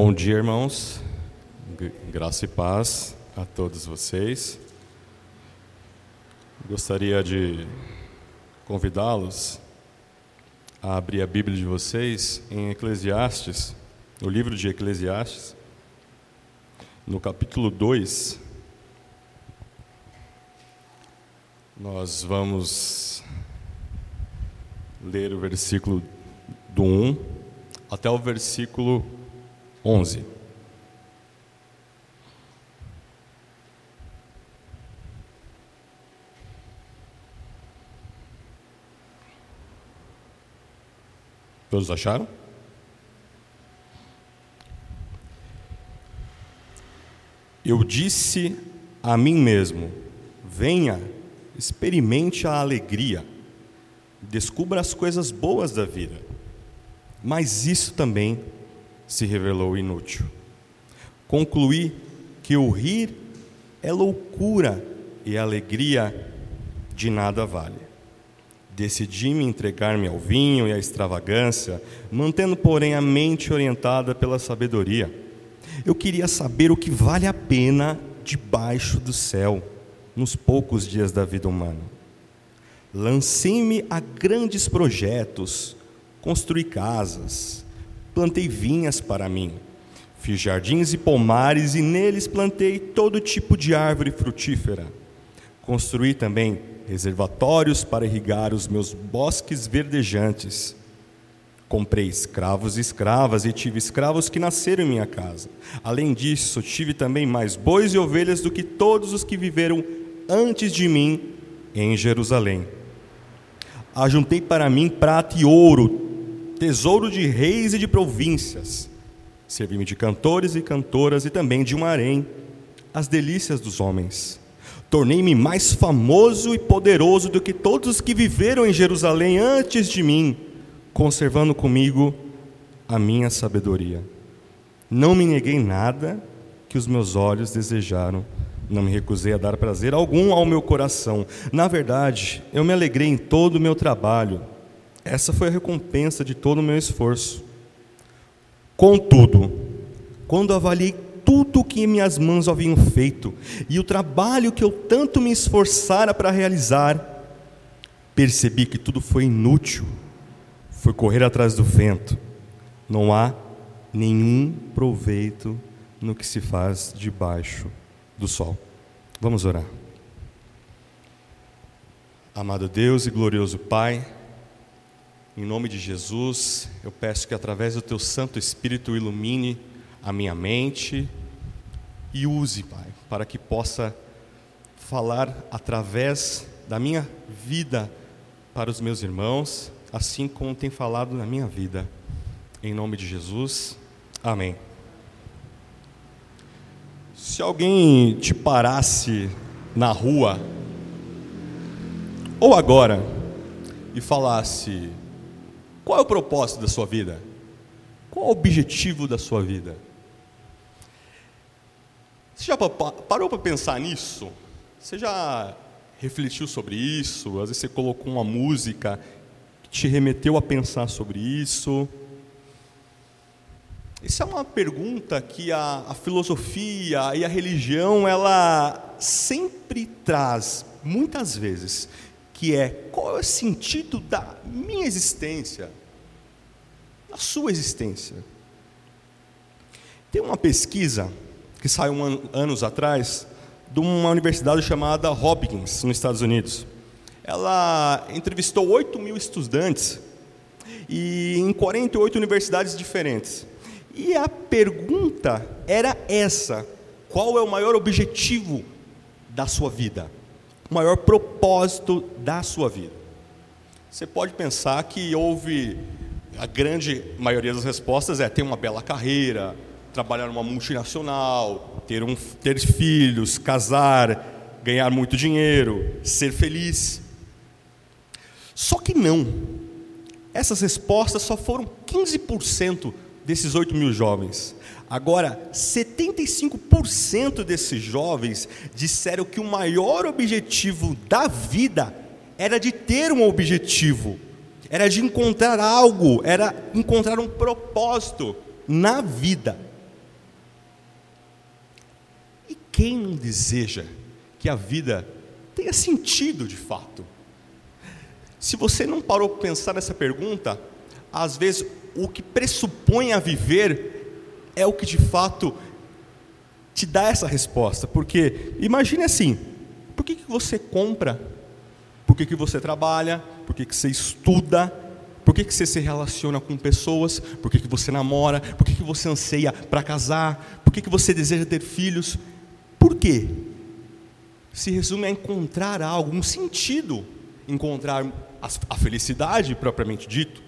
Bom dia, irmãos. Graça e paz a todos vocês. Gostaria de convidá-los a abrir a Bíblia de vocês em Eclesiastes, no livro de Eclesiastes, no capítulo 2. Nós vamos ler o versículo do 1 até o versículo 11. Todos acharam? Eu disse a mim mesmo: venha, experimente a alegria, descubra as coisas boas da vida. Mas isso também se revelou inútil. Concluí que o rir é loucura e a alegria de nada vale. Decidi-me entregar-me ao vinho e à extravagância, mantendo, porém, a mente orientada pela sabedoria. Eu queria saber o que vale a pena debaixo do céu, nos poucos dias da vida humana. Lancei-me a grandes projetos, construí casas, plantei vinhas para mim, fiz jardins e pomares e neles plantei todo tipo de árvore frutífera. Construí também reservatórios para irrigar os meus bosques verdejantes. Comprei escravos e escravas e tive escravos que nasceram em minha casa. Além disso, tive também mais bois e ovelhas do que todos os que viveram antes de mim em Jerusalém. Ajuntei para mim prata e ouro, tesouro de reis e de províncias. Servi-me de cantores e cantoras e também de um harém, as delícias dos homens. Tornei-me mais famoso e poderoso do que todos os que viveram em Jerusalém antes de mim, conservando comigo a minha sabedoria. Não me neguei nada que os meus olhos desejaram, não me recusei a dar prazer algum ao meu coração. Na verdade, eu me alegrei em todo o meu trabalho. Essa foi a recompensa de todo o meu esforço. Contudo, quando avaliei tudo o que minhas mãos haviam feito e o trabalho que eu tanto me esforçara para realizar, percebi que tudo foi inútil, foi correr atrás do vento. Não há nenhum proveito no que se faz debaixo do sol. Vamos orar. Amado Deus e glorioso Pai, em nome de Jesus, eu peço que através do Teu Santo Espírito ilumine a minha mente e use, Pai, para que possa falar através da minha vida para os meus irmãos, assim como tem falado na minha vida. Em nome de Jesus, amém. Se alguém te parasse na rua, ou agora, e falasse: qual é o propósito da sua vida? Qual é o objetivo da sua vida? Você já parou para pensar nisso? Você já refletiu sobre isso? Às vezes você colocou uma música que te remeteu a pensar sobre isso? Isso é uma pergunta que a, a, filosofia e a religião ela sempre traz, muitas vezes, que é qual é o sentido da minha existência, sua existência. Tem uma pesquisa que saiu um anos atrás de uma universidade chamada Hopkins, nos Estados Unidos. Ela entrevistou 8 mil estudantes e em 48 universidades diferentes. E a pergunta era essa: qual é o maior objetivo da sua vida? O maior propósito da sua vida? Você pode pensar que houve a grande maioria das respostas é ter uma bela carreira, trabalhar numa multinacional, ter, um, ter filhos, casar, ganhar muito dinheiro, ser feliz. Só que não. Essas respostas só foram 15% desses 8 mil jovens. Agora, 75% desses jovens disseram que o maior objetivo da vida era de ter um objetivo, era de encontrar algo, era encontrar um propósito na vida. quem não deseja que a vida tenha sentido de fato? Se você não parou para pensar nessa pergunta, às vezes o que pressupõe a viver é o que de fato te dá essa resposta. Porque imagine assim: por que, que você compra? Por que, que você trabalha? Por que, que você estuda? Por que, que você se relaciona com pessoas? Por que, que você namora? Por que, que você anseia para casar? Por que, que você deseja ter filhos? Por quê? Se resume a encontrar algo, um sentido, encontrar a felicidade propriamente dito.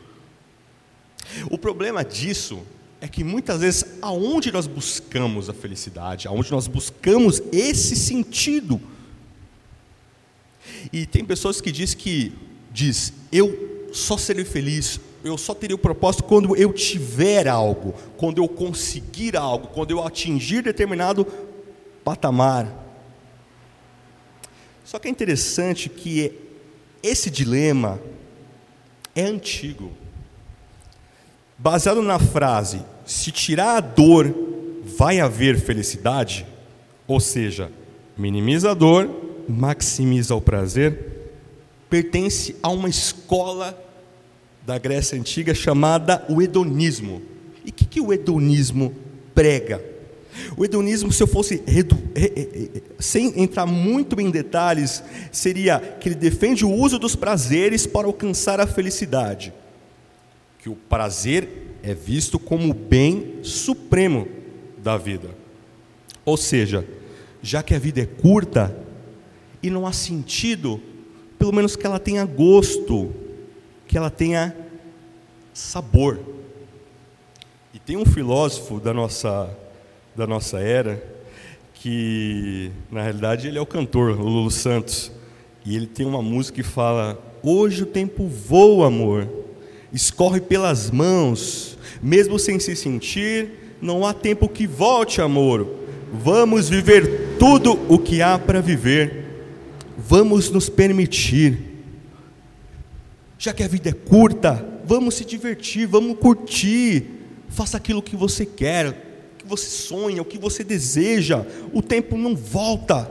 O problema disso é que muitas vezes aonde nós buscamos a felicidade, aonde nós buscamos esse sentido. E tem pessoas que diz que diz, eu só serei feliz, eu só terei o propósito quando eu tiver algo, quando eu conseguir algo, quando eu atingir determinado patamar. Só que é interessante que esse dilema é antigo. Baseado na frase: se tirar a dor, vai haver felicidade, ou seja, minimiza a dor, maximiza o prazer, pertence a uma escola da Grécia Antiga chamada o hedonismo. E o que, que o hedonismo prega? O hedonismo, se eu fosse redu, sem entrar muito em detalhes, seria que ele defende o uso dos prazeres para alcançar a felicidade que o prazer é visto como o bem supremo da vida. Ou seja, já que a vida é curta e não há sentido, pelo menos que ela tenha gosto, que ela tenha sabor. E tem um filósofo da nossa, da nossa era, que na realidade ele é o cantor, o Lulu Santos, e ele tem uma música que fala: Hoje o tempo voa, amor escorre pelas mãos, mesmo sem se sentir, não há tempo que volte, amor. Vamos viver tudo o que há para viver. Vamos nos permitir. Já que a vida é curta, vamos se divertir, vamos curtir. Faça aquilo que você quer, o que você sonha, o que você deseja. O tempo não volta.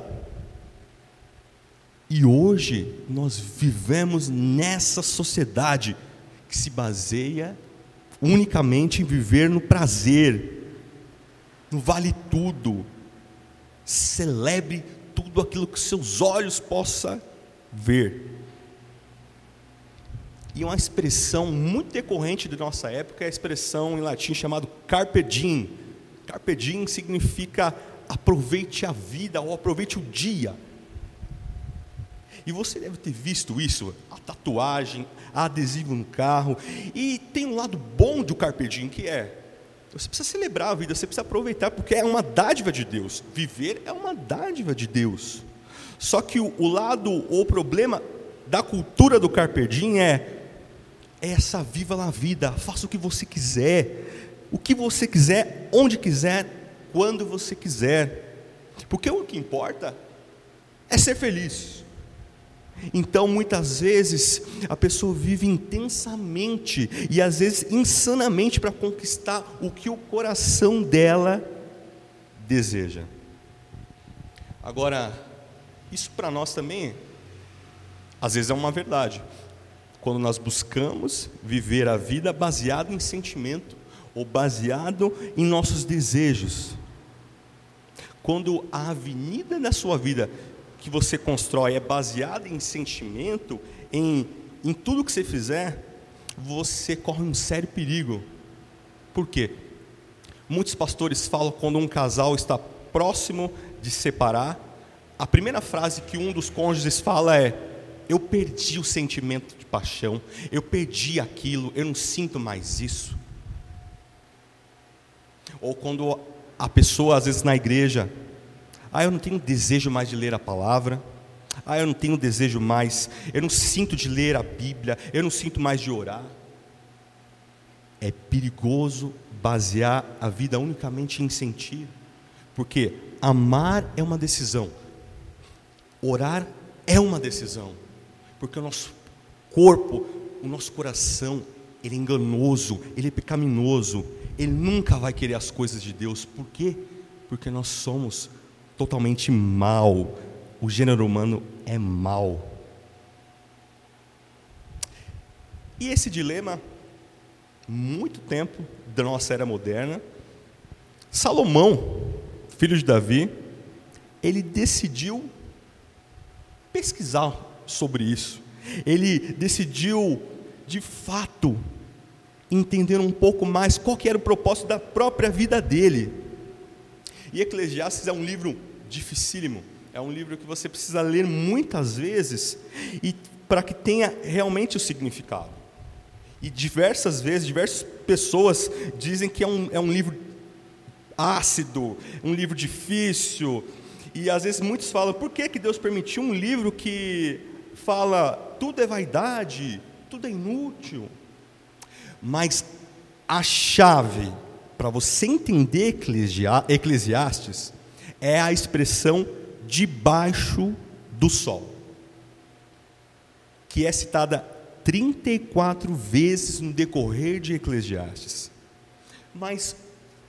E hoje nós vivemos nessa sociedade que se baseia unicamente em viver no prazer, no vale tudo. Celebre tudo aquilo que seus olhos possam ver. E uma expressão muito decorrente de nossa época é a expressão em latim chamada carpe diem. Carpe diem significa aproveite a vida ou aproveite o dia. E você deve ter visto isso, a tatuagem, a adesivo no carro. E tem um lado bom do Carpe Diem, que é você precisa celebrar a vida, você precisa aproveitar, porque é uma dádiva de Deus. Viver é uma dádiva de Deus. Só que o, o lado ou o problema da cultura do Carpe Diem é, é essa viva na vida, faça o que você quiser, o que você quiser, onde quiser, quando você quiser. Porque o que importa é ser feliz. Então, muitas vezes, a pessoa vive intensamente e às vezes insanamente para conquistar o que o coração dela deseja. Agora, isso para nós também, às vezes é uma verdade. Quando nós buscamos viver a vida baseado em sentimento ou baseado em nossos desejos. Quando a avenida da sua vida que você constrói é baseada em sentimento, em, em tudo que você fizer, você corre um sério perigo. Por quê? Muitos pastores falam quando um casal está próximo de separar, a primeira frase que um dos cônjuges fala é: Eu perdi o sentimento de paixão, eu perdi aquilo, eu não sinto mais isso. Ou quando a pessoa, às vezes na igreja, ah, eu não tenho desejo mais de ler a palavra. Ah, eu não tenho desejo mais. Eu não sinto de ler a Bíblia. Eu não sinto mais de orar. É perigoso basear a vida unicamente em sentir, porque amar é uma decisão, orar é uma decisão, porque o nosso corpo, o nosso coração, ele é enganoso, ele é pecaminoso, ele nunca vai querer as coisas de Deus, por quê? Porque nós somos totalmente mal. O gênero humano é mal. E esse dilema, muito tempo da nossa era moderna, Salomão, filho de Davi, ele decidiu pesquisar sobre isso. Ele decidiu, de fato, entender um pouco mais qual que era o propósito da própria vida dele. E Eclesiastes é um livro dificílimo, é um livro que você precisa ler muitas vezes e para que tenha realmente o significado. E diversas vezes, diversas pessoas dizem que é um, é um livro ácido, um livro difícil. E às vezes muitos falam: por que, que Deus permitiu um livro que fala tudo é vaidade, tudo é inútil? Mas a chave para você entender Eclesiastes é a expressão debaixo do sol, que é citada 34 vezes no decorrer de Eclesiastes. Mas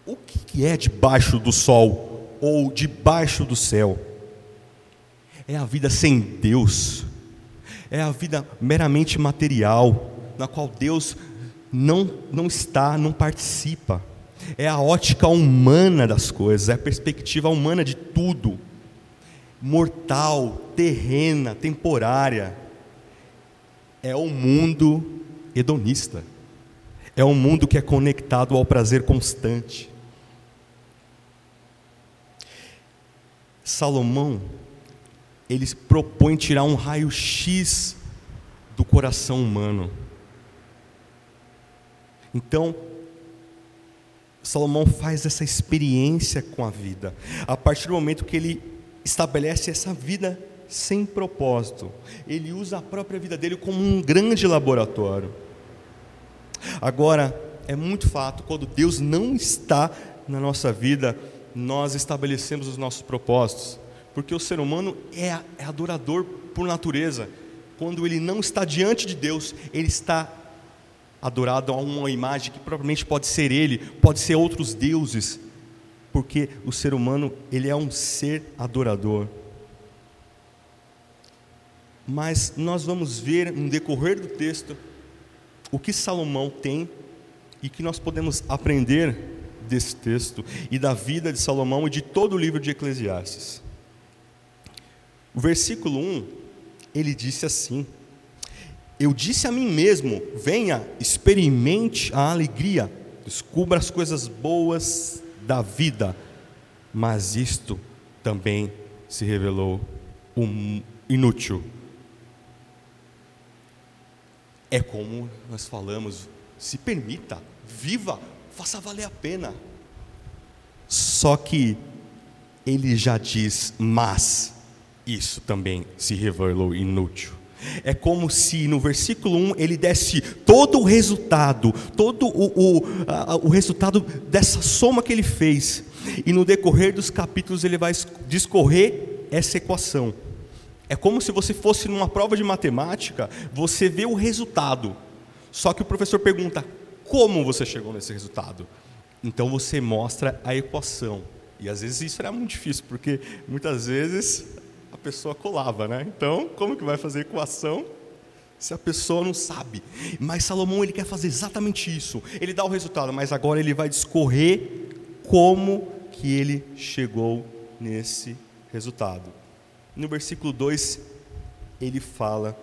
o que é debaixo do sol ou debaixo do céu? É a vida sem Deus, é a vida meramente material, na qual Deus não, não está, não participa. É a ótica humana das coisas, é a perspectiva humana de tudo, mortal, terrena, temporária. É o mundo hedonista, é um mundo que é conectado ao prazer constante. Salomão, ele propõe tirar um raio-x do coração humano. Então, Salomão faz essa experiência com a vida, a partir do momento que ele estabelece essa vida sem propósito, ele usa a própria vida dele como um grande laboratório. Agora, é muito fato, quando Deus não está na nossa vida, nós estabelecemos os nossos propósitos, porque o ser humano é, é adorador por natureza. Quando ele não está diante de Deus, ele está adorado a uma imagem que provavelmente pode ser ele, pode ser outros deuses, porque o ser humano ele é um ser adorador. Mas nós vamos ver no decorrer do texto o que Salomão tem e que nós podemos aprender desse texto e da vida de Salomão e de todo o livro de Eclesiastes. O versículo 1, ele disse assim: eu disse a mim mesmo: venha, experimente a alegria, descubra as coisas boas da vida. Mas isto também se revelou um inútil. É como nós falamos: se permita, viva, faça valer a pena. Só que ele já diz: mas isso também se revelou inútil. É como se no versículo 1 ele desse todo o resultado, todo o, o, a, o resultado dessa soma que ele fez, e no decorrer dos capítulos ele vai discorrer essa equação. É como se você fosse numa prova de matemática, você vê o resultado, só que o professor pergunta: como você chegou nesse resultado? Então você mostra a equação. E às vezes isso era muito difícil, porque muitas vezes pessoa colava, né? Então, como que vai fazer equação se a pessoa não sabe? Mas Salomão ele quer fazer exatamente isso. Ele dá o resultado, mas agora ele vai discorrer como que ele chegou nesse resultado. No versículo 2, ele fala: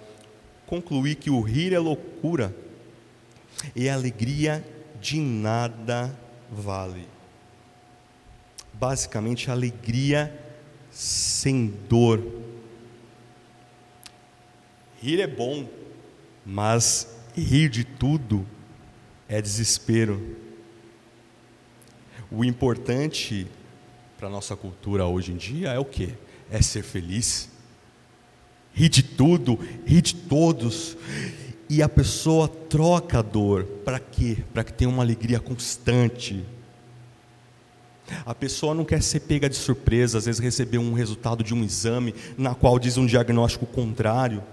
concluir que o rir é loucura e a alegria de nada vale. Basicamente, a alegria sem dor. Rir é bom, mas rir de tudo é desespero. O importante para a nossa cultura hoje em dia é o que? É ser feliz. Rir de tudo, rir de todos. E a pessoa troca a dor. Para quê? Para que tenha uma alegria constante a pessoa não quer ser pega de surpresa, às vezes receber um resultado de um exame na qual diz um diagnóstico contrário.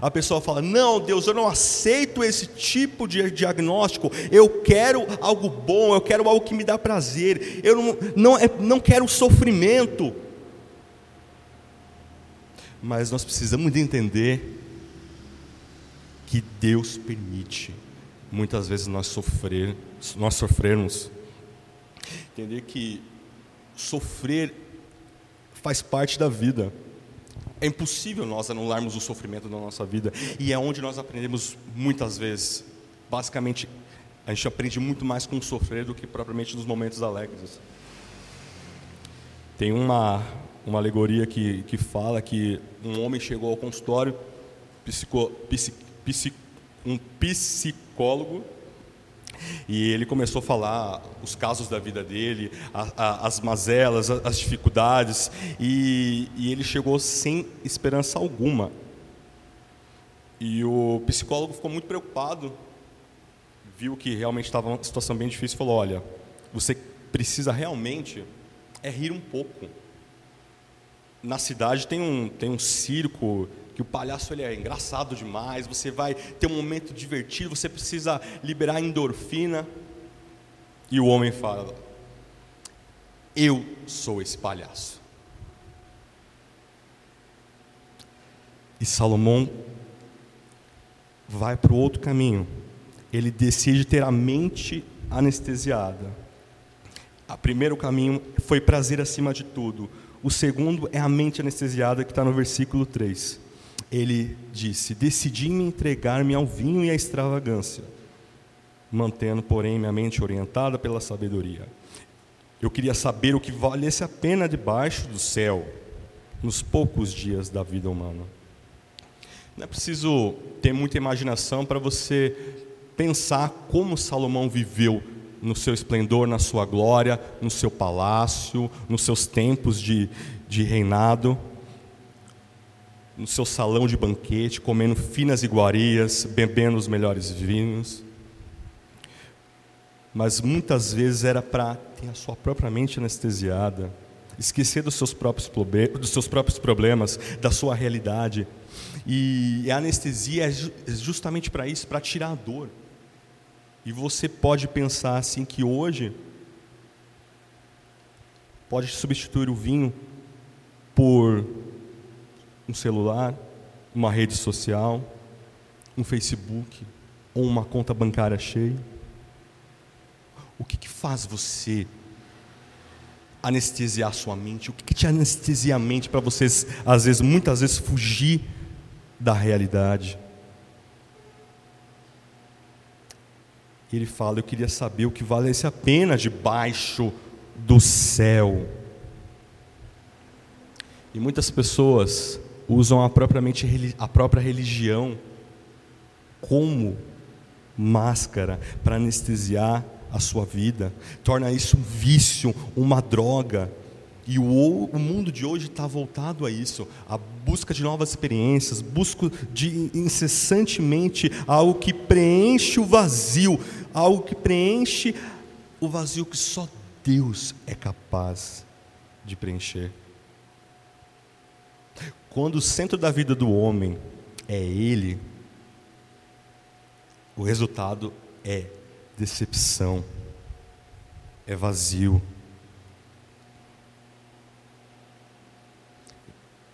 A pessoa fala: Não, Deus, eu não aceito esse tipo de diagnóstico. Eu quero algo bom, eu quero algo que me dá prazer. Eu não, não, é, não quero sofrimento. Mas nós precisamos de entender que Deus permite muitas vezes nós sofrer, nós sofrermos. Entender que sofrer faz parte da vida. É impossível nós anularmos o sofrimento da nossa vida e é onde nós aprendemos muitas vezes. Basicamente, a gente aprende muito mais com sofrer do que propriamente nos momentos alegres. Tem uma, uma alegoria que, que fala que um homem chegou ao consultório, psico, psic, psic, um psicólogo e ele começou a falar os casos da vida dele, a, a, as mazelas, as dificuldades, e, e ele chegou sem esperança alguma. E o psicólogo ficou muito preocupado, viu que realmente estava uma situação bem difícil falou: Olha, você precisa realmente é rir um pouco. Na cidade tem um, tem um circo que o palhaço ele é engraçado demais, você vai ter um momento divertido, você precisa liberar endorfina. E o homem fala: Eu sou esse palhaço. E Salomão vai para o outro caminho. Ele decide ter a mente anestesiada. O primeiro caminho foi prazer acima de tudo. O segundo é a mente anestesiada, que está no versículo 3 ele disse: Decidi-me entregar-me ao vinho e à extravagância, mantendo, porém, minha mente orientada pela sabedoria. Eu queria saber o que valesse a pena debaixo do céu, nos poucos dias da vida humana. Não é preciso ter muita imaginação para você pensar como Salomão viveu no seu esplendor, na sua glória, no seu palácio, nos seus tempos de, de reinado no seu salão de banquete, comendo finas iguarias, bebendo os melhores vinhos. Mas muitas vezes era para ter a sua própria mente anestesiada, esquecer dos seus próprios, dos seus próprios problemas, da sua realidade. E a anestesia é, é justamente para isso, para tirar a dor. E você pode pensar assim que hoje pode substituir o vinho por um celular, uma rede social, um Facebook ou uma conta bancária cheia? O que, que faz você anestesiar sua mente? O que, que te anestesia a mente para vocês, às vezes, muitas vezes, fugir da realidade? Ele fala: Eu queria saber o que valesse a pena debaixo do céu. E muitas pessoas usam a, propriamente, a própria religião como máscara para anestesiar a sua vida, torna isso um vício, uma droga. E o, o mundo de hoje está voltado a isso, a busca de novas experiências, busca de incessantemente algo que preenche o vazio, algo que preenche o vazio que só Deus é capaz de preencher. Quando o centro da vida do homem é ele, o resultado é decepção, é vazio.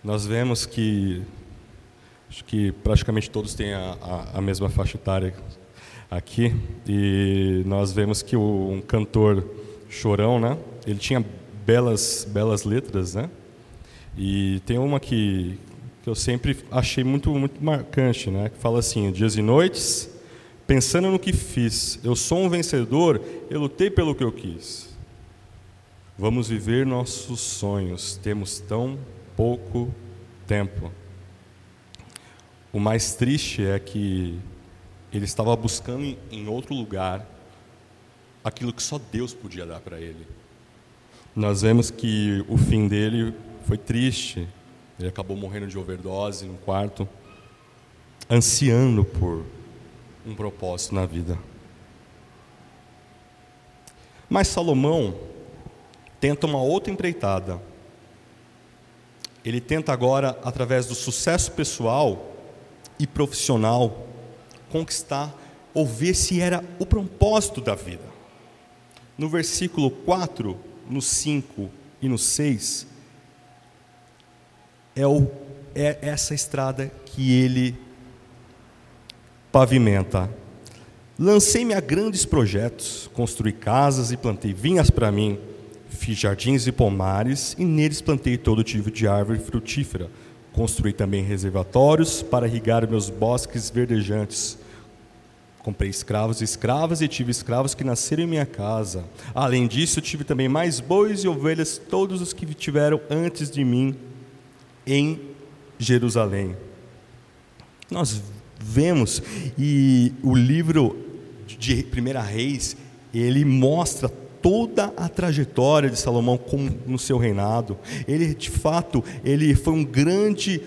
Nós vemos que acho que praticamente todos têm a, a, a mesma faixa etária aqui e nós vemos que o, um cantor chorão, né? Ele tinha belas belas letras, né? E tem uma que, que eu sempre achei muito, muito marcante, né? que fala assim: dias e noites, pensando no que fiz, eu sou um vencedor, eu lutei pelo que eu quis. Vamos viver nossos sonhos, temos tão pouco tempo. O mais triste é que ele estava buscando em outro lugar aquilo que só Deus podia dar para ele. Nós vemos que o fim dele foi triste. Ele acabou morrendo de overdose no quarto, ansiando por um propósito na vida. Mas Salomão tenta uma outra empreitada. Ele tenta agora, através do sucesso pessoal e profissional, conquistar ou ver se era o propósito da vida. No versículo 4, no 5 e no 6, é o é essa estrada que ele pavimenta. Lancei-me a grandes projetos, construí casas e plantei vinhas para mim, fiz jardins e pomares e neles plantei todo tipo de árvore frutífera. Construí também reservatórios para irrigar meus bosques verdejantes. Comprei escravos e escravas e tive escravos que nasceram em minha casa. Além disso, tive também mais bois e ovelhas, todos os que tiveram antes de mim em Jerusalém. Nós vemos, e o livro de Primeira Reis, ele mostra toda a trajetória de Salomão no seu reinado. Ele, de fato, ele foi um grande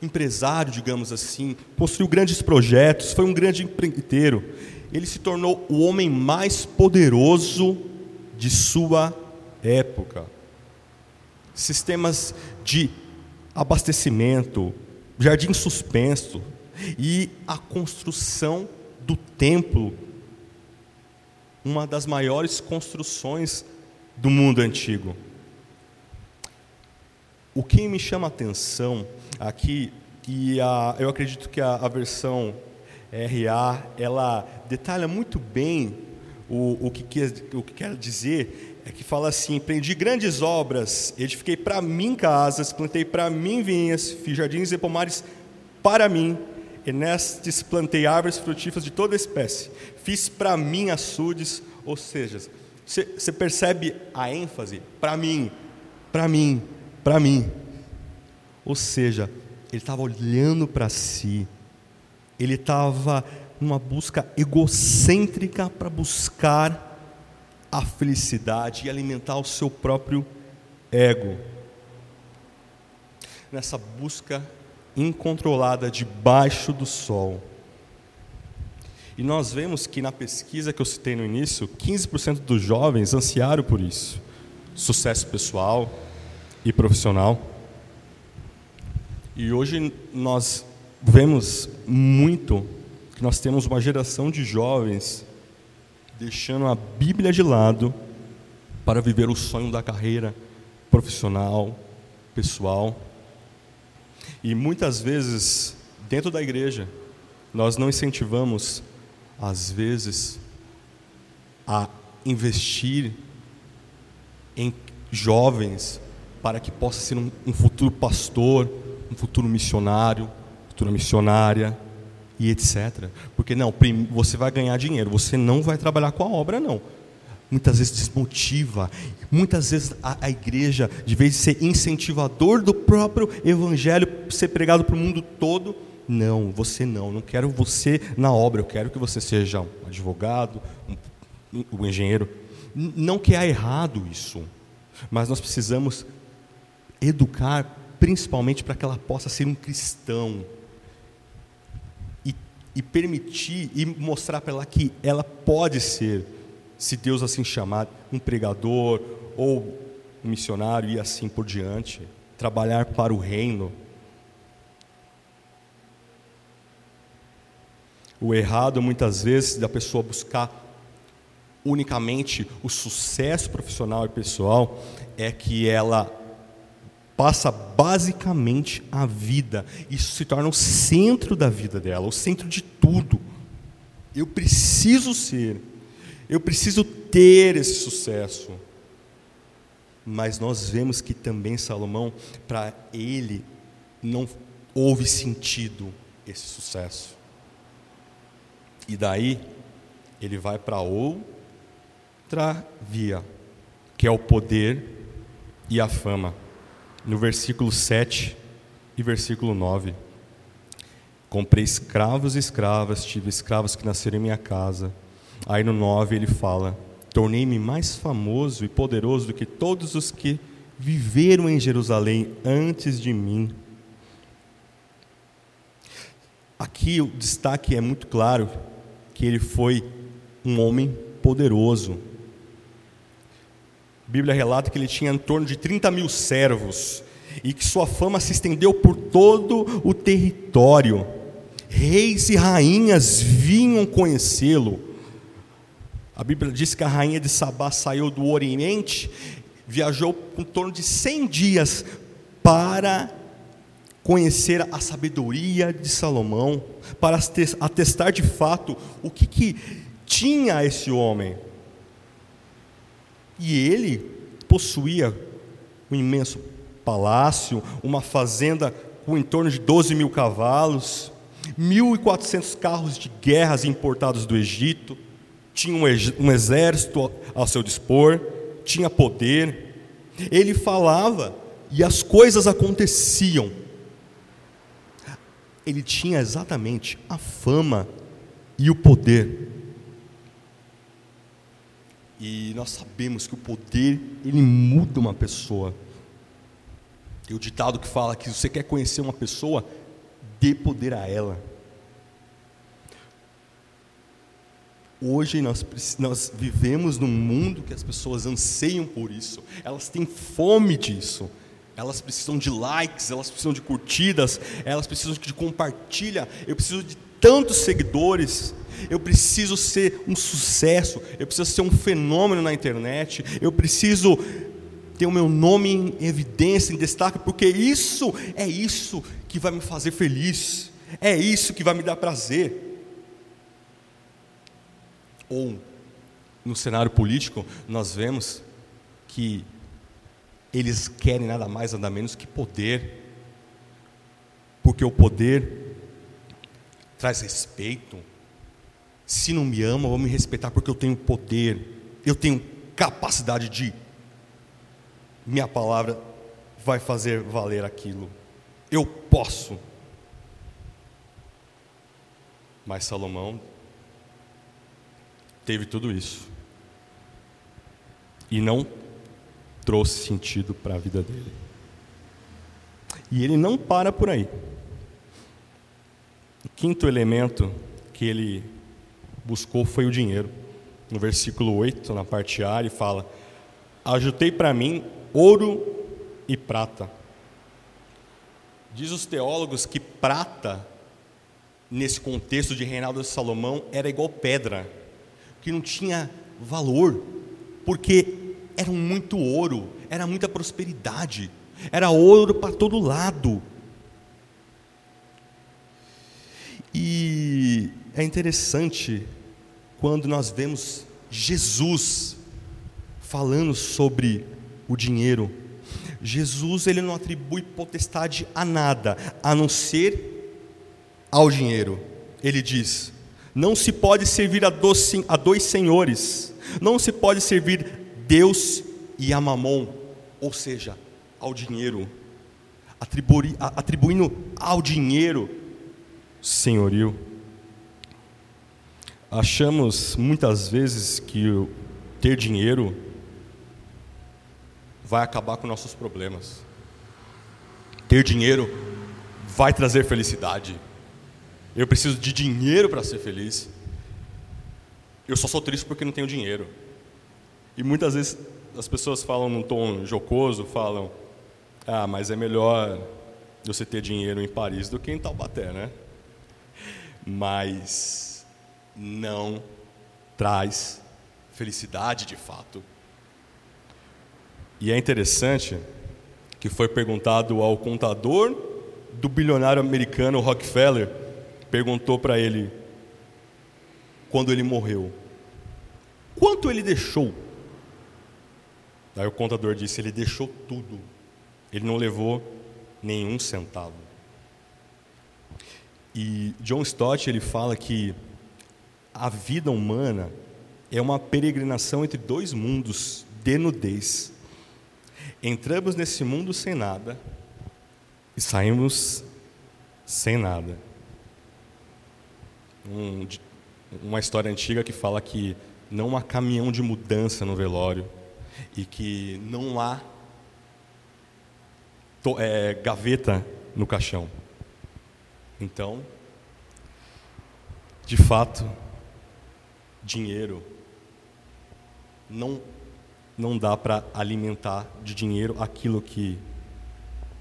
empresário, digamos assim, construiu grandes projetos, foi um grande empreiteiro. Ele se tornou o homem mais poderoso de sua época. Sistemas de abastecimento, jardim suspenso e a construção do templo, uma das maiores construções do mundo antigo. O que me chama a atenção aqui, e a, eu acredito que a, a, versão RA, ela detalha muito bem o, o, que o que quer dizer, é que fala assim, empreendi grandes obras, edifiquei para mim casas, plantei para mim vinhas, fiz jardins e pomares para mim, e nestes plantei árvores frutíferas de toda espécie, fiz para mim açudes, ou seja, você percebe a ênfase? Para mim, para mim, para mim. Ou seja, ele estava olhando para si, ele estava numa busca egocêntrica para buscar a felicidade e alimentar o seu próprio ego. Nessa busca incontrolada debaixo do sol. E nós vemos que na pesquisa que eu citei no início, 15% dos jovens ansiaram por isso. Sucesso pessoal e profissional. E hoje nós vemos muito que nós temos uma geração de jovens deixando a Bíblia de lado para viver o sonho da carreira profissional, pessoal. E muitas vezes, dentro da igreja, nós não incentivamos, às vezes, a investir em jovens para que possa ser um, um futuro pastor, um futuro missionário, futura missionária e etc. Porque não, você vai ganhar dinheiro, você não vai trabalhar com a obra, não. Muitas vezes desmotiva, muitas vezes a, a igreja, de vez de ser incentivador do próprio evangelho ser pregado para o mundo todo, não, você não, não quero você na obra, eu quero que você seja um advogado, um, um engenheiro. Não que há errado isso, mas nós precisamos educar principalmente para que ela possa ser um cristão e, permitir e mostrar para ela que ela pode ser, se Deus assim chamar, um pregador ou um missionário e assim por diante, trabalhar para o reino. O errado muitas vezes da pessoa buscar unicamente o sucesso profissional e pessoal é que ela passa basicamente a vida. Isso se torna o centro da vida dela, o centro de tudo. Eu preciso ser, eu preciso ter esse sucesso. Mas nós vemos que também Salomão, para ele, não houve sentido esse sucesso. E daí, ele vai para outra via, que é o poder e a fama no versículo 7 e versículo 9. Comprei escravos e escravas, tive escravos que nasceram em minha casa. Aí no 9 ele fala: Tornei-me mais famoso e poderoso do que todos os que viveram em Jerusalém antes de mim. Aqui o destaque é muito claro que ele foi um homem poderoso. A Bíblia relata que ele tinha em torno de 30 mil servos e que sua fama se estendeu por todo o território. Reis e rainhas vinham conhecê-lo. A Bíblia diz que a rainha de Sabá saiu do Oriente, viajou em torno de 100 dias para conhecer a sabedoria de Salomão, para atestar de fato o que, que tinha esse homem. E ele possuía um imenso palácio, uma fazenda com em torno de 12 mil cavalos, 1.400 carros de guerras importados do Egito, tinha um exército ao seu dispor, tinha poder. Ele falava e as coisas aconteciam. Ele tinha exatamente a fama e o poder. E nós sabemos que o poder, ele muda uma pessoa. Tem o ditado que fala que se você quer conhecer uma pessoa, dê poder a ela. Hoje nós, nós vivemos num mundo que as pessoas anseiam por isso, elas têm fome disso, elas precisam de likes, elas precisam de curtidas, elas precisam de compartilha. Eu preciso de tantos seguidores, eu preciso ser um sucesso, eu preciso ser um fenômeno na internet, eu preciso ter o meu nome em evidência, em destaque, porque isso é isso que vai me fazer feliz, é isso que vai me dar prazer. Ou, no cenário político, nós vemos que eles querem nada mais, nada menos que poder, porque o poder traz respeito. Se não me ama, vão me respeitar porque eu tenho poder, eu tenho capacidade de. Minha palavra vai fazer valer aquilo. Eu posso. Mas Salomão teve tudo isso. E não trouxe sentido para a vida dele. E ele não para por aí. O quinto elemento que ele buscou foi o dinheiro. No versículo 8, na parte A, ele fala: Ajutei para mim ouro e prata. Diz os teólogos que prata, nesse contexto de reinado de Salomão, era igual pedra que não tinha valor, porque era muito ouro, era muita prosperidade, era ouro para todo lado. E é interessante quando nós vemos Jesus falando sobre o dinheiro. Jesus ele não atribui potestade a nada, a não ser ao dinheiro. Ele diz: não se pode servir a dois, a dois senhores. Não se pode servir Deus e a mamon, ou seja, ao dinheiro, atribui, atribuindo ao dinheiro senhorio. Achamos muitas vezes que ter dinheiro vai acabar com nossos problemas. Ter dinheiro vai trazer felicidade. Eu preciso de dinheiro para ser feliz. Eu só sou triste porque não tenho dinheiro. E muitas vezes as pessoas falam num tom jocoso, falam: "Ah, mas é melhor você ter dinheiro em Paris do que em Taubaté, né?" Mas não traz felicidade de fato. E é interessante que foi perguntado ao contador do bilionário americano Rockefeller perguntou para ele, quando ele morreu, quanto ele deixou? Aí o contador disse: ele deixou tudo, ele não levou nenhum centavo. E John Stott ele fala que a vida humana é uma peregrinação entre dois mundos de nudez. Entramos nesse mundo sem nada e saímos sem nada um, uma história antiga que fala que não há caminhão de mudança no velório e que não há to, é, gaveta no caixão. Então, de fato, dinheiro não não dá para alimentar de dinheiro aquilo que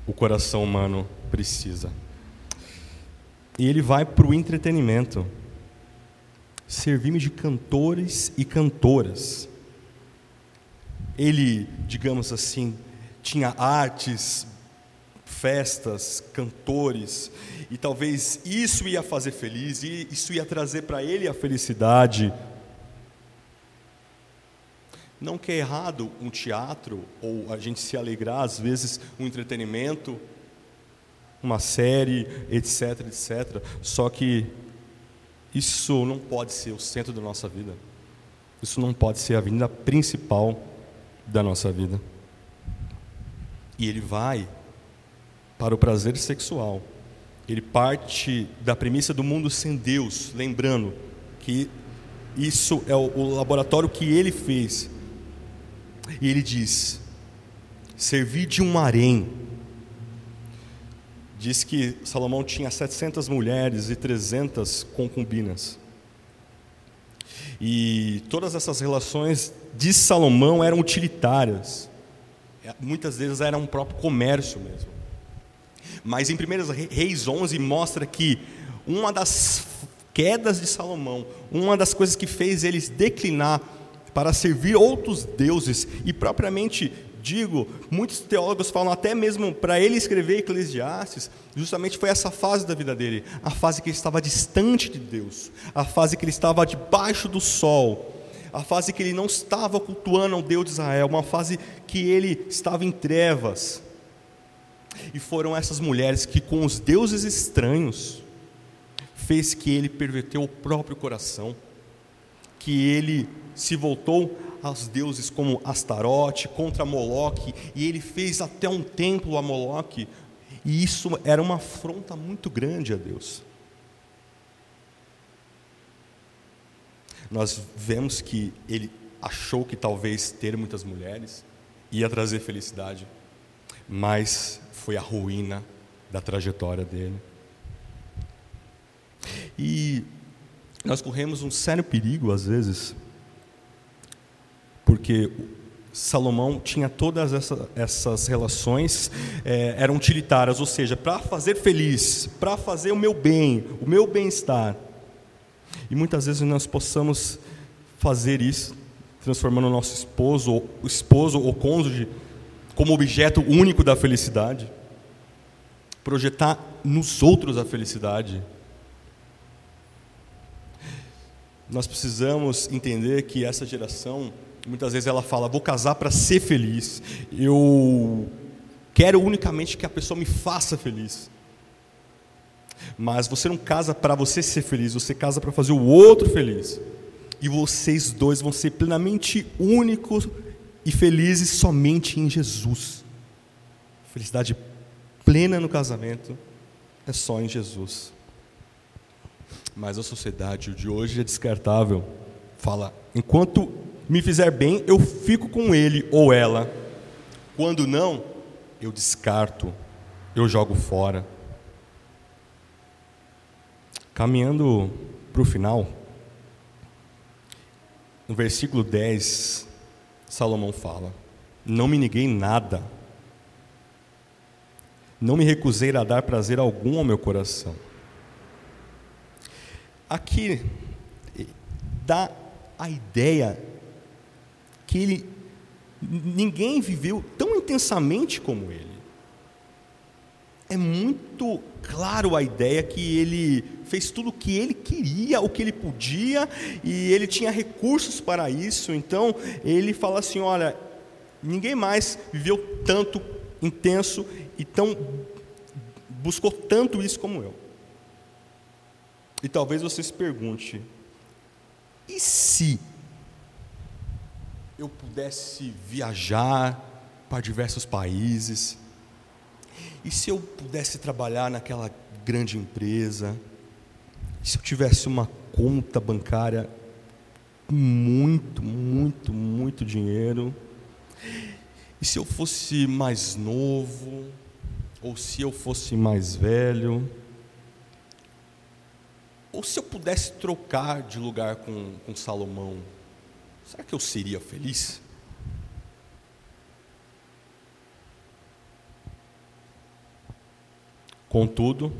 o coração humano precisa. E ele vai para o entretenimento. Servimos de cantores e cantoras. Ele, digamos assim, tinha artes festas, cantores, e talvez isso ia fazer feliz, e isso ia trazer para ele a felicidade. Não que é errado um teatro, ou a gente se alegrar, às vezes, um entretenimento, uma série, etc, etc. Só que isso não pode ser o centro da nossa vida. Isso não pode ser a vinda principal da nossa vida. E ele vai para o prazer sexual. Ele parte da premissa do mundo sem Deus, lembrando que isso é o, laboratório que ele fez. E ele diz: servir de um harém. Diz que Salomão tinha 700 mulheres e 300 concubinas. E todas essas relações de Salomão eram utilitárias. Muitas vezes era um próprio comércio mesmo. Mas em 1 Reis 11 mostra que uma das quedas de Salomão, uma das coisas que fez eles declinar para servir outros deuses e propriamente digo, muitos teólogos falam até mesmo para ele escrever Eclesiastes, justamente foi essa fase da vida dele, a fase que ele estava distante de Deus, a fase que ele estava debaixo do sol, a fase que ele não estava cultuando ao Deus de Israel, uma fase que ele estava em trevas. E foram essas mulheres que, com os deuses estranhos, fez que ele perverteu o próprio coração, que ele se voltou aos deuses como Astarote, contra Moloque, e ele fez até um templo a Moloque, e isso era uma afronta muito grande a Deus. Nós vemos que ele achou que talvez ter muitas mulheres ia trazer felicidade, mas foi a ruína da trajetória dele. E nós corremos um sério perigo às vezes, porque Salomão tinha todas essa, essas relações, é, eram utilitárias, ou seja, para fazer feliz, para fazer o meu bem, o meu bem-estar. E muitas vezes nós possamos fazer isso, transformando o nosso esposo, o esposo ou cônjuge como objeto único da felicidade, projetar nos outros a felicidade. Nós precisamos entender que essa geração, muitas vezes ela fala: vou casar para ser feliz, eu quero unicamente que a pessoa me faça feliz. Mas você não casa para você ser feliz, você casa para fazer o outro feliz. E vocês dois vão ser plenamente únicos e felizes somente em Jesus. Felicidade plena no casamento é só em Jesus. Mas a sociedade de hoje é descartável. Fala, enquanto me fizer bem, eu fico com ele ou ela. Quando não, eu descarto, eu jogo fora. Caminhando para o final, no versículo 10, Salomão fala: Não me neguei nada, não me recusei a dar prazer algum ao meu coração. Aqui dá a ideia que ele, ninguém viveu tão intensamente como ele é muito claro a ideia que ele fez tudo o que ele queria, o que ele podia, e ele tinha recursos para isso. Então, ele fala assim: olha, ninguém mais viveu tanto intenso e tão buscou tanto isso como eu. E talvez você se pergunte: e se eu pudesse viajar para diversos países? E se eu pudesse trabalhar naquela grande empresa? E se eu tivesse uma conta bancária com muito, muito, muito dinheiro? E se eu fosse mais novo? Ou se eu fosse mais velho? Ou se eu pudesse trocar de lugar com, com Salomão? Será que eu seria feliz? Contudo,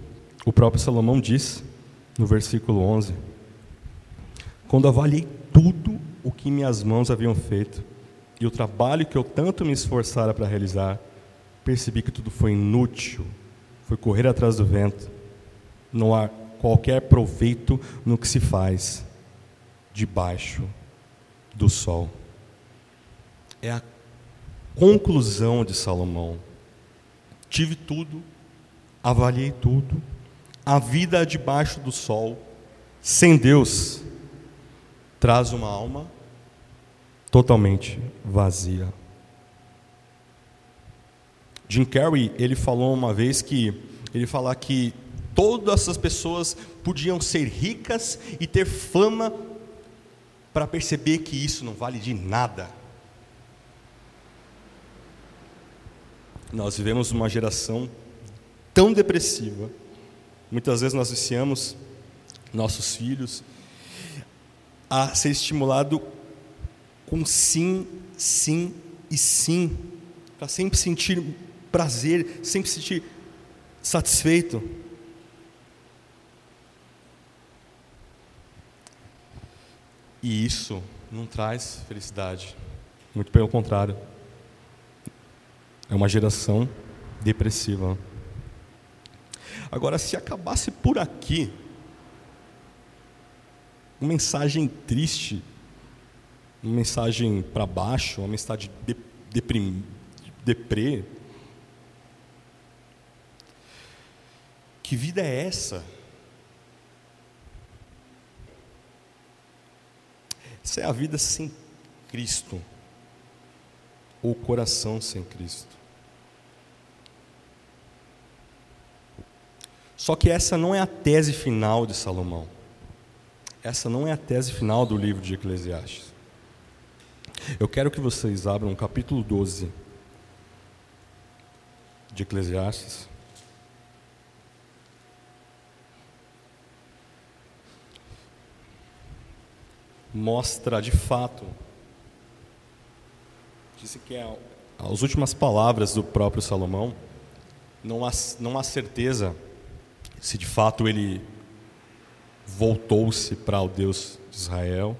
o próprio Salomão diz, no versículo 11: Quando avaliei tudo o que minhas mãos haviam feito, e o trabalho que eu tanto me esforçara para realizar, percebi que tudo foi inútil, foi correr atrás do vento. Não há qualquer proveito no que se faz debaixo do sol. É a conclusão de Salomão. Tive tudo, avaliei tudo, a vida debaixo do sol, sem Deus, traz uma alma totalmente vazia. Jim Carrey, ele falou uma vez que ele fala que todas essas pessoas podiam ser ricas e ter fama para perceber que isso não vale de nada. Nós vivemos uma geração tão depressiva. Muitas vezes nós viciamos nossos filhos a ser estimulado com sim, sim e sim, para sempre sentir prazer, sempre se sentir satisfeito. E isso não traz felicidade, muito pelo contrário. É uma geração depressiva. Agora, se acabasse por aqui, uma mensagem triste, uma mensagem para baixo, uma mensagem de, deprim, deprê, Que vida é essa? Essa é a vida sem Cristo, ou coração sem Cristo. Só que essa não é a tese final de Salomão. Essa não é a tese final do livro de Eclesiastes. Eu quero que vocês abram o capítulo 12 de Eclesiastes. mostra de fato, disse que é as últimas palavras do próprio Salomão, não há, não há certeza se de fato ele voltou-se para o Deus de Israel,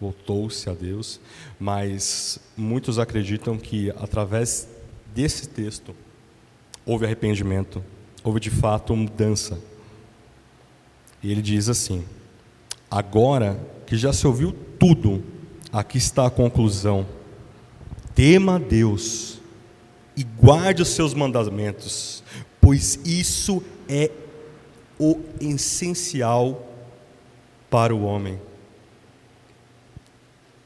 voltou-se a Deus, mas muitos acreditam que através desse texto houve arrependimento, houve de fato mudança. E ele diz assim: Agora que já se ouviu tudo, aqui está a conclusão. Tema a Deus e guarde os seus mandamentos, pois isso é o essencial para o homem.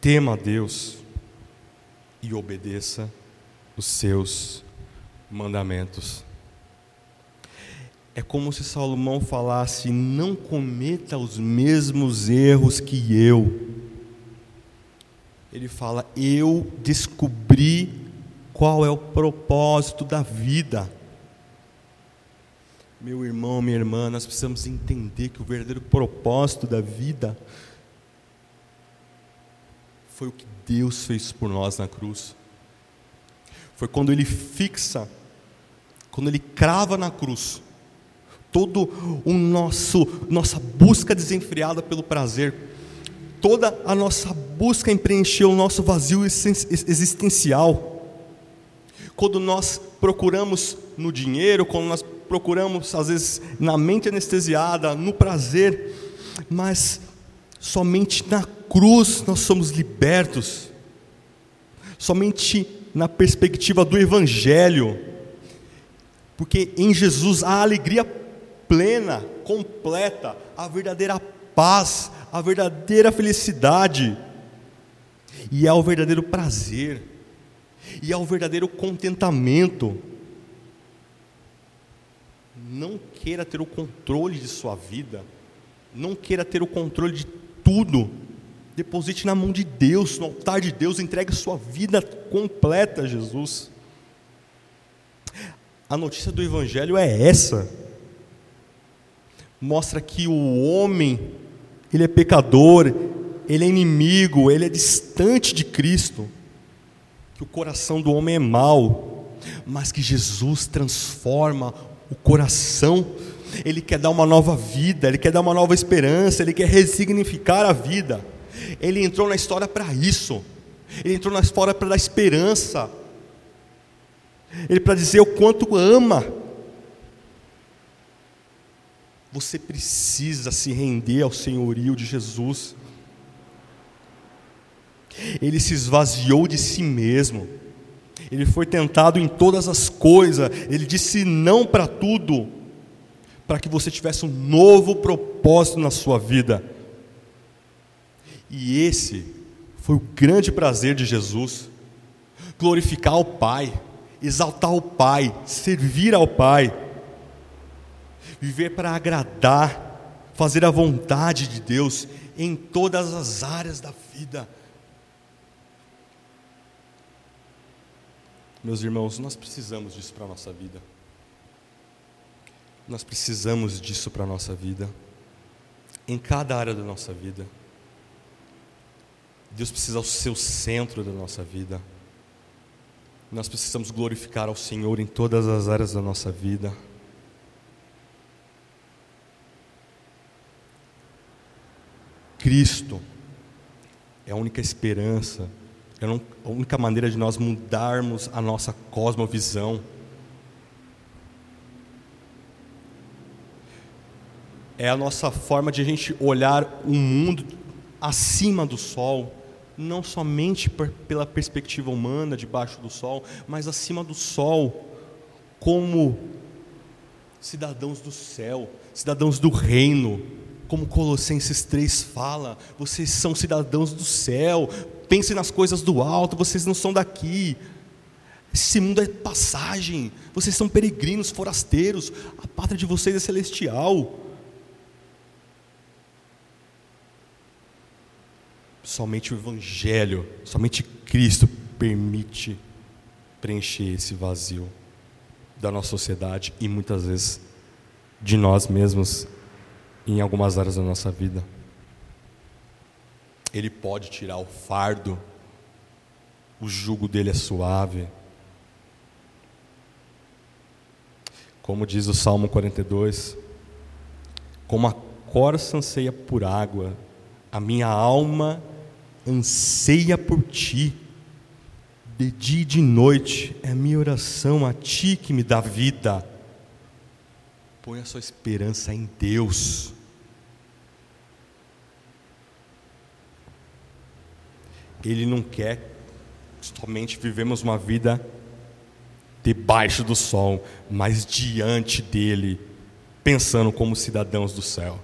Tema a Deus e obedeça os seus mandamentos. É como se Salomão falasse: não cometa os mesmos erros que eu. Ele fala: eu descobri qual é o propósito da vida. Meu irmão, minha irmã, nós precisamos entender que o verdadeiro propósito da vida foi o que Deus fez por nós na cruz. Foi quando Ele fixa, quando Ele crava na cruz, todo o nosso nossa busca desenfreada pelo prazer, toda a nossa busca em preencher o nosso vazio existencial. Quando nós procuramos no dinheiro, quando nós procuramos às vezes na mente anestesiada, no prazer, mas somente na cruz nós somos libertos. Somente na perspectiva do evangelho. Porque em Jesus há alegria plena, completa, a verdadeira paz, a verdadeira felicidade, e é o verdadeiro prazer, e é o verdadeiro contentamento. Não queira ter o controle de sua vida, não queira ter o controle de tudo. Deposite na mão de Deus, no altar de Deus, entregue sua vida completa a Jesus. A notícia do Evangelho é essa mostra que o homem, ele é pecador, ele é inimigo, ele é distante de Cristo, que o coração do homem é mau, mas que Jesus transforma o coração, ele quer dar uma nova vida, ele quer dar uma nova esperança, ele quer resignificar a vida. Ele entrou na história para isso. Ele entrou na história para dar esperança. Ele para dizer o quanto ama. Você precisa se render ao senhorio de Jesus. Ele se esvaziou de si mesmo. Ele foi tentado em todas as coisas. Ele disse não para tudo, para que você tivesse um novo propósito na sua vida. E esse foi o grande prazer de Jesus: glorificar o Pai, exaltar o Pai, servir ao Pai, viver para agradar, fazer a vontade de Deus em todas as áreas da vida. Meus irmãos, nós precisamos disso para a nossa vida. Nós precisamos disso para a nossa vida, em cada área da nossa vida. Deus precisa ser o centro da nossa vida. Nós precisamos glorificar ao Senhor em todas as áreas da nossa vida. Cristo é a única esperança é a única maneira de nós mudarmos a nossa cosmovisão. É a nossa forma de a gente olhar o mundo acima do sol, não somente pela perspectiva humana, debaixo do sol, mas acima do sol, como cidadãos do céu, cidadãos do reino, como Colossenses 3 fala, vocês são cidadãos do céu, pensem nas coisas do alto, vocês não são daqui. Esse mundo é passagem, vocês são peregrinos, forasteiros, a pátria de vocês é celestial. Somente o Evangelho, somente Cristo permite preencher esse vazio da nossa sociedade e muitas vezes de nós mesmos em algumas áreas da nossa vida. Ele pode tirar o fardo, o jugo dele é suave. Como diz o Salmo 42, como a corça anseia por água, a minha alma anseia por ti. De dia e de noite é minha oração a ti que me dá vida. Põe a sua esperança em Deus. Ele não quer somente vivemos uma vida debaixo do sol, mas diante dele, pensando como cidadãos do céu.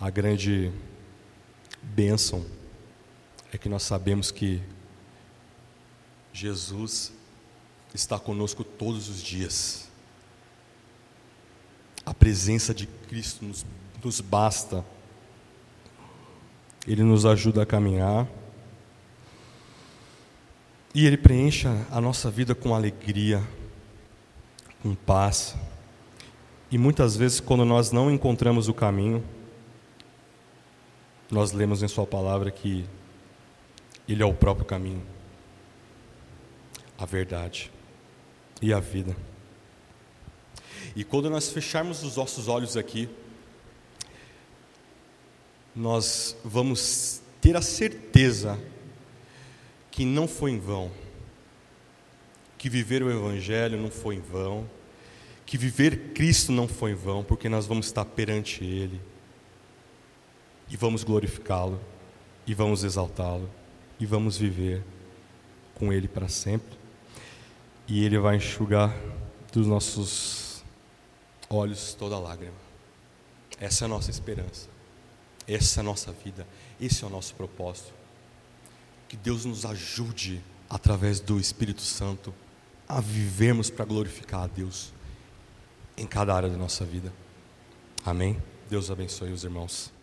A grande bênção é que nós sabemos que Jesus está conosco todos os dias. Presença de Cristo nos, nos basta. Ele nos ajuda a caminhar. E Ele preenche a nossa vida com alegria, com paz. E muitas vezes, quando nós não encontramos o caminho, nós lemos em Sua palavra que Ele é o próprio caminho, a verdade e a vida. E quando nós fecharmos os nossos olhos aqui, nós vamos ter a certeza que não foi em vão, que viver o Evangelho não foi em vão, que viver Cristo não foi em vão, porque nós vamos estar perante Ele e vamos glorificá-lo, e vamos exaltá-lo, e vamos viver com Ele para sempre, e Ele vai enxugar dos nossos olhos toda lágrima. Essa é a nossa esperança. Essa é a nossa vida. Esse é o nosso propósito. Que Deus nos ajude, através do Espírito Santo, a vivermos para glorificar a Deus em cada área da nossa vida. Amém? Deus abençoe os irmãos.